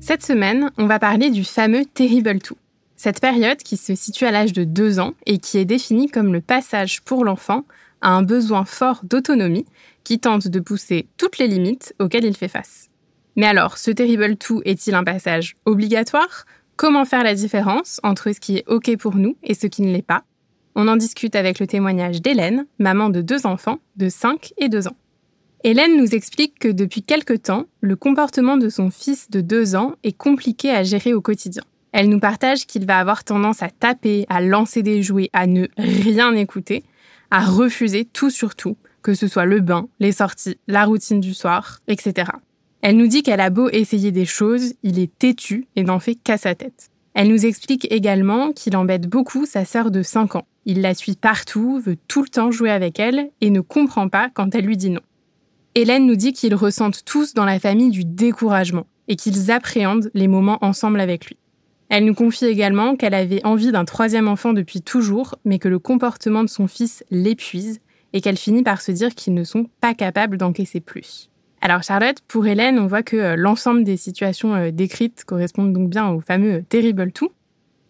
Cette semaine, on va parler du fameux Terrible Two. Cette période qui se situe à l'âge de 2 ans et qui est définie comme le passage pour l'enfant à un besoin fort d'autonomie qui tente de pousser toutes les limites auxquelles il fait face. Mais alors, ce Terrible Two est-il un passage obligatoire? Comment faire la différence entre ce qui est OK pour nous et ce qui ne l'est pas? On en discute avec le témoignage d'Hélène, maman de deux enfants de 5 et 2 ans. Hélène nous explique que depuis quelque temps, le comportement de son fils de 2 ans est compliqué à gérer au quotidien. Elle nous partage qu'il va avoir tendance à taper, à lancer des jouets, à ne rien écouter, à refuser tout sur tout, que ce soit le bain, les sorties, la routine du soir, etc. Elle nous dit qu'elle a beau essayer des choses, il est têtu et n'en fait qu'à sa tête. Elle nous explique également qu'il embête beaucoup sa sœur de 5 ans. Il la suit partout, veut tout le temps jouer avec elle et ne comprend pas quand elle lui dit non. Hélène nous dit qu'ils ressentent tous dans la famille du découragement et qu'ils appréhendent les moments ensemble avec lui. Elle nous confie également qu'elle avait envie d'un troisième enfant depuis toujours, mais que le comportement de son fils l'épuise et qu'elle finit par se dire qu'ils ne sont pas capables d'encaisser plus. Alors Charlotte, pour Hélène, on voit que euh, l'ensemble des situations euh, décrites correspondent donc bien au fameux euh, terrible tout.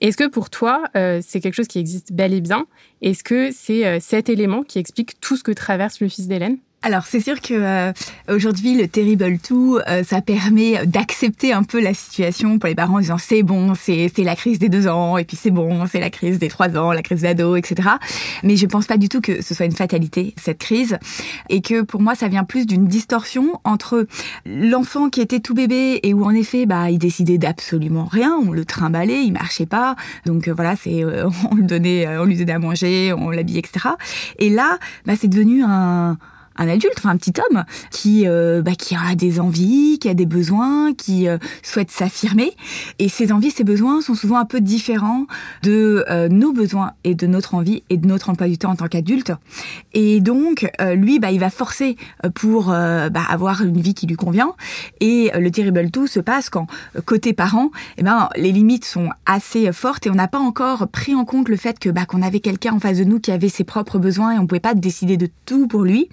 Est-ce que pour toi, c'est quelque chose qui existe bel et bien? Est-ce que c'est cet élément qui explique tout ce que traverse le fils d'Hélène? Alors c'est sûr que euh, aujourd'hui le terrible tout, euh, ça permet d'accepter un peu la situation pour les parents en disant c'est bon, c'est la crise des deux ans et puis c'est bon, c'est la crise des trois ans, la crise d'ado, etc. Mais je pense pas du tout que ce soit une fatalité cette crise et que pour moi ça vient plus d'une distorsion entre l'enfant qui était tout bébé et où en effet bah il décidait d'absolument rien, on le trimballait, il marchait pas, donc euh, voilà c'est on le donnait, on lui donnait à manger, on l'habillait, etc. Et là bah c'est devenu un un adulte, enfin un petit homme qui euh, bah, qui a des envies, qui a des besoins, qui euh, souhaite s'affirmer. Et ces envies, ces besoins sont souvent un peu différents de euh, nos besoins et de notre envie et de notre emploi du temps en tant qu'adulte. Et donc lui, bah, il va forcer pour bah, avoir une vie qui lui convient. Et le terrible tout se passe quand côté parent, eh ben les limites sont assez fortes et on n'a pas encore pris en compte le fait que bah, qu'on avait quelqu'un en face de nous qui avait ses propres besoins et on pouvait pas décider de tout pour lui.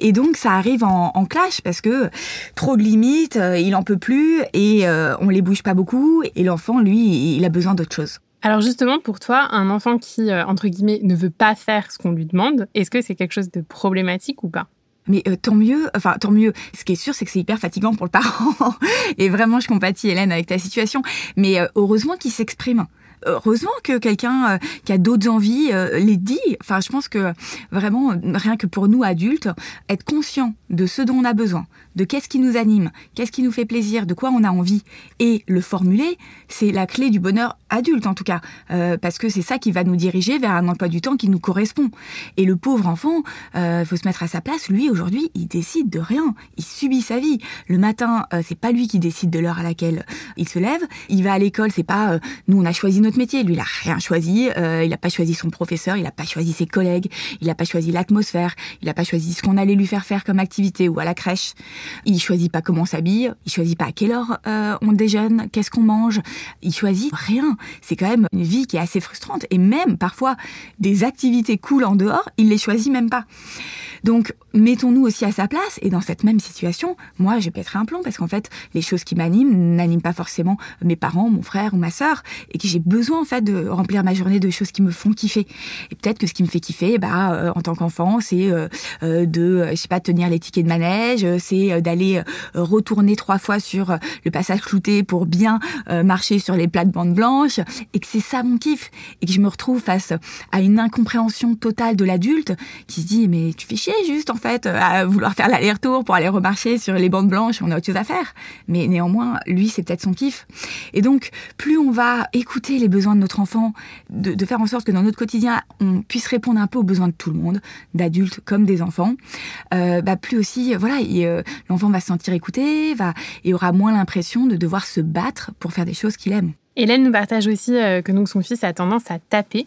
Et donc ça arrive en, clash parce que trop de limites, euh, il en peut plus et euh, on les bouge pas beaucoup et l'enfant lui il a besoin d'autre chose. Alors justement, pour toi, un enfant qui, euh, entre guillemets, ne veut pas faire ce qu'on lui demande, est-ce que c'est quelque chose de problématique ou pas? Mais tant mieux, enfin tant mieux. Ce qui est sûr, c'est que c'est hyper fatigant pour le parent. Et vraiment, je compatis Hélène avec ta situation. Mais heureusement qu'il s'exprime heureusement que quelqu'un euh, qui a d'autres envies euh, les dit. Enfin, je pense que vraiment, rien que pour nous adultes, être conscient de ce dont on a besoin, de qu'est-ce qui nous anime, qu'est-ce qui nous fait plaisir, de quoi on a envie, et le formuler, c'est la clé du bonheur adulte en tout cas, euh, parce que c'est ça qui va nous diriger vers un emploi du temps qui nous correspond. Et le pauvre enfant, il faut se mettre à sa place. Lui aujourd'hui, il décide de rien, il subit sa vie. Le matin, c'est pas lui qui décide de l'heure à laquelle il se lève. Il va à l'école, c'est pas nous on a choisi notre métier. Lui, il a rien choisi. Euh, il n'a pas choisi son professeur, il n'a pas choisi ses collègues, il n'a pas choisi l'atmosphère, il n'a pas choisi ce qu'on allait lui faire faire comme activité ou à la crèche. Il choisit pas comment s'habille, il choisit pas à quelle heure euh, on déjeune, qu'est-ce qu'on mange. Il choisit rien. C'est quand même une vie qui est assez frustrante et même parfois des activités cool en dehors, il les choisit même pas. Donc, mettons-nous aussi à sa place. Et dans cette même situation, moi, je pèterai un plomb parce qu'en fait, les choses qui m'animent n'animent pas forcément mes parents, mon frère ou ma sœur, et que j'ai besoin en fait de remplir ma journée de choses qui me font kiffer. Et peut-être que ce qui me fait kiffer, bah, euh, en tant qu'enfant, c'est euh, euh, de, je sais pas, tenir les tickets de manège, c'est d'aller retourner trois fois sur le passage clouté pour bien marcher sur les plates-bandes blanches, et que c'est ça mon kiff, et que je me retrouve face à une incompréhension totale de l'adulte qui se dit mais tu fais chier juste fait à vouloir faire l'aller-retour pour aller remarcher sur les bandes blanches, on a autre chose à faire. Mais néanmoins, lui, c'est peut-être son kiff. Et donc, plus on va écouter les besoins de notre enfant, de, faire en sorte que dans notre quotidien, on puisse répondre un peu aux besoins de tout le monde, d'adultes comme des enfants, euh, bah, plus aussi, voilà, euh, l'enfant va se sentir écouté, va, et aura moins l'impression de devoir se battre pour faire des choses qu'il aime. Hélène nous partage aussi euh, que donc son fils a tendance à taper.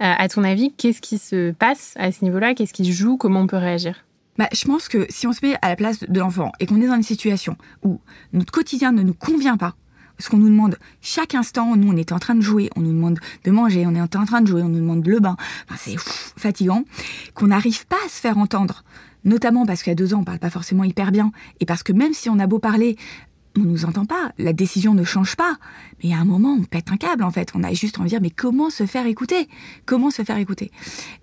Euh, à ton avis, qu'est-ce qui se passe à ce niveau-là? Qu'est-ce qui joue? Comment on peut réagir? Bah, je pense que si on se met à la place de l'enfant et qu'on est dans une situation où notre quotidien ne nous convient pas, ce qu'on nous demande chaque instant, nous on est en train de jouer, on nous demande de manger, on est en train de jouer, on nous demande le bain, enfin, c'est fatigant, qu'on n'arrive pas à se faire entendre, notamment parce qu'à deux ans on parle pas forcément hyper bien, et parce que même si on a beau parler, on nous entend pas, la décision ne change pas. Mais a un moment, on pète un câble en fait. On a juste envie de dire mais comment se faire écouter? Comment se faire écouter?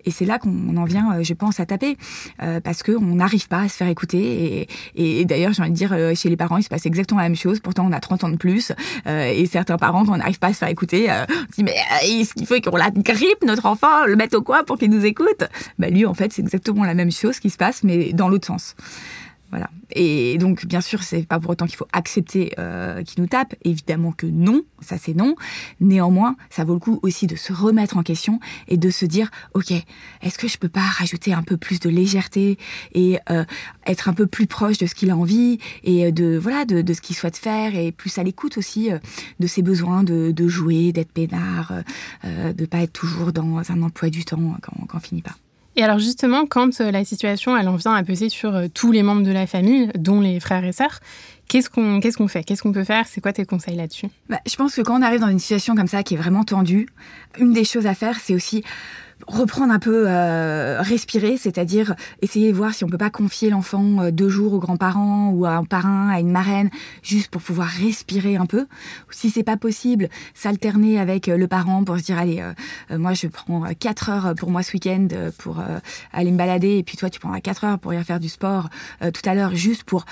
Et c'est là qu'on en vient, euh, je pense, à taper euh, parce que on n'arrive pas à se faire écouter. Et, d'ailleurs, j'ai envie de dire, euh, chez les parents, il se passe exactement la même chose. Pourtant, on a 30 ans de plus. et certains parents, quand on n'arrive pas à se faire écouter, on se dit mais est-ce qu'il faut qu'on la grippe notre enfant, le mettre au coin pour qu'il nous écoute? Bah lui, en fait, c'est exactement la même chose qui se passe, mais dans l'autre sens. Voilà. Et donc, bien sûr, c'est pas pour autant qu'il faut accepter euh, qu'il nous tape. Évidemment que non, ça c'est non. Néanmoins, ça vaut le coup aussi de se remettre en question et de se dire, ok, est-ce que je peux pas rajouter un peu plus de légèreté et euh, être un peu plus proche de ce qu'il a envie et de voilà de, de ce qu'il souhaite faire et plus à l'écoute aussi euh, de ses besoins de, de jouer, d'être peinard, euh, de pas être toujours dans un emploi du temps quand, quand on finit pas. Et alors justement, quand euh, la situation elle en vient à peser sur euh, tous les membres de la famille, dont les frères et sœurs, qu'est-ce qu'on qu'est-ce qu'on fait? Qu'est-ce qu'on peut faire? C'est quoi tes conseils là-dessus? Bah, Je pense que quand on arrive dans une situation comme ça qui est vraiment tendue, une des choses à faire, c'est aussi reprendre un peu, euh, respirer, c'est-à-dire essayer de voir si on peut pas confier l'enfant euh, deux jours aux grands-parents ou à un parrain, à une marraine, juste pour pouvoir respirer un peu. Si c'est pas possible, s'alterner avec euh, le parent pour se dire allez, moi je prends quatre heures pour moi ce week-end pour aller me balader et puis toi tu prendras quatre heures pour y faire du sport tout à l'heure, juste pour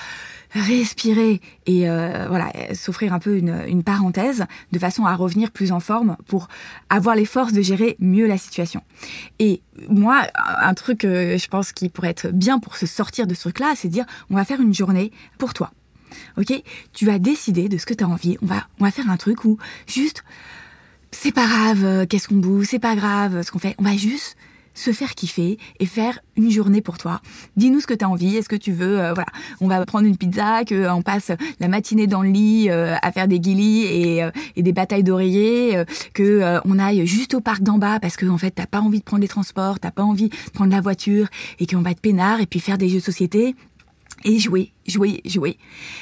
respirer et voilà s'offrir un peu une, une, parenthèse de façon à revenir plus en forme pour avoir les forces de gérer mieux la situation. Et moi, un truc je pense qui pourrait être bien pour se sortir de ce truc-là, c'est dire on va faire une journée pour toi. Ok? Tu vas décider de ce que tu as envie. On va, on va faire un truc où juste c'est pas grave, euh, qu'est-ce qu'on boue, c'est pas grave ce qu'on fait. On va juste se faire kiffer et faire une journée pour toi. Dis-nous ce que tu as envie. Est-ce que tu veux, euh, voilà, on va prendre une pizza, que on passe la matinée dans le lit euh, à faire des guilis et, euh, et des batailles d'oreillers, que on aille juste au parc d'en bas parce que en fait t'as pas envie de prendre les transports, t'as pas envie de prendre la voiture et qu'on va être peinard et puis faire des jeux de société et jouer, jouer, jouer.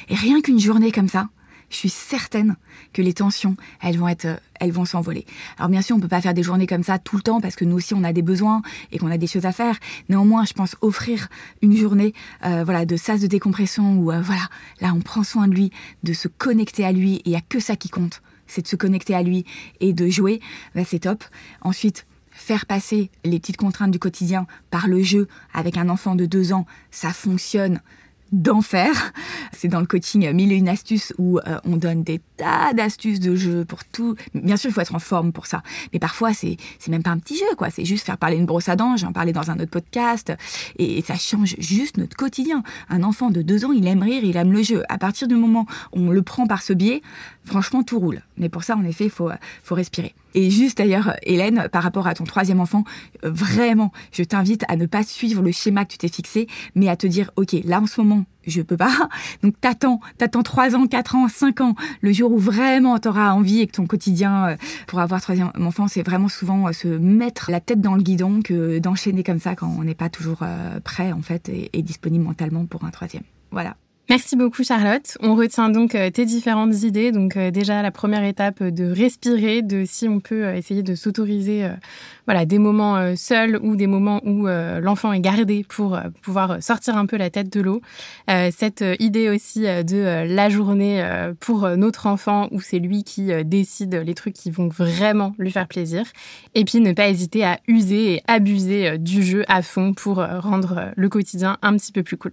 Et rien qu'une journée comme ça, je suis certaine que les tensions, elles vont être, elles vont s'envoler. Alors bien sûr, on peut pas faire des journées comme ça tout le temps parce que nous aussi on a des besoins et qu'on a des choses à faire. Néanmoins, je pense offrir une journée, euh, voilà, de sas de décompression où euh, voilà, là on prend soin de lui, de se connecter à lui et il y a que ça qui compte, c'est de se connecter à lui et de jouer. Bah, c'est top. Ensuite, faire passer les petites contraintes du quotidien par le jeu avec un enfant de deux ans, ça fonctionne d'enfer. C'est dans le coaching mille et une astuces où euh, on donne des tas d'astuces de jeu pour tout. Bien sûr, il faut être en forme pour ça. Mais parfois, c'est c'est même pas un petit jeu, quoi. C'est juste faire parler une brosse à dents. J'en parlais dans un autre podcast. Et, ça change juste notre quotidien. Un enfant de deux ans, il aime rire, il aime le jeu. À partir du moment où on le prend par ce biais, franchement, tout roule. Mais pour ça, en effet, il faut, faut respirer. Et juste d'ailleurs, Hélène, par rapport à ton troisième enfant, euh, vraiment, je t'invite à ne pas suivre le schéma que tu t'es fixé, mais à te dire, OK, là en ce moment, je peux pas. Donc t'attends, t'attends trois ans, quatre ans, cinq ans, le jour où vraiment t'auras envie et que ton quotidien euh, pour avoir troisième enfant, c'est vraiment souvent euh, se mettre la tête dans le guidon que d'enchaîner comme ça quand on n'est pas toujours prêt en fait et disponible mentalement pour un troisième. Voilà. Merci beaucoup Charlotte. On retient donc euh, tes différentes idées. Donc euh, déjà la première étape euh, de respirer, de si on peut essayer de s'autoriser voilà des moments seuls ou des moments où l'enfant est gardé pour pouvoir sortir un peu la tête de l'eau. Cette idée aussi de la journée pour notre enfant où c'est lui qui décide les trucs qui vont vraiment lui faire plaisir. Et puis ne pas hésiter à user et abuser du jeu à fond pour rendre le quotidien un petit peu plus cool.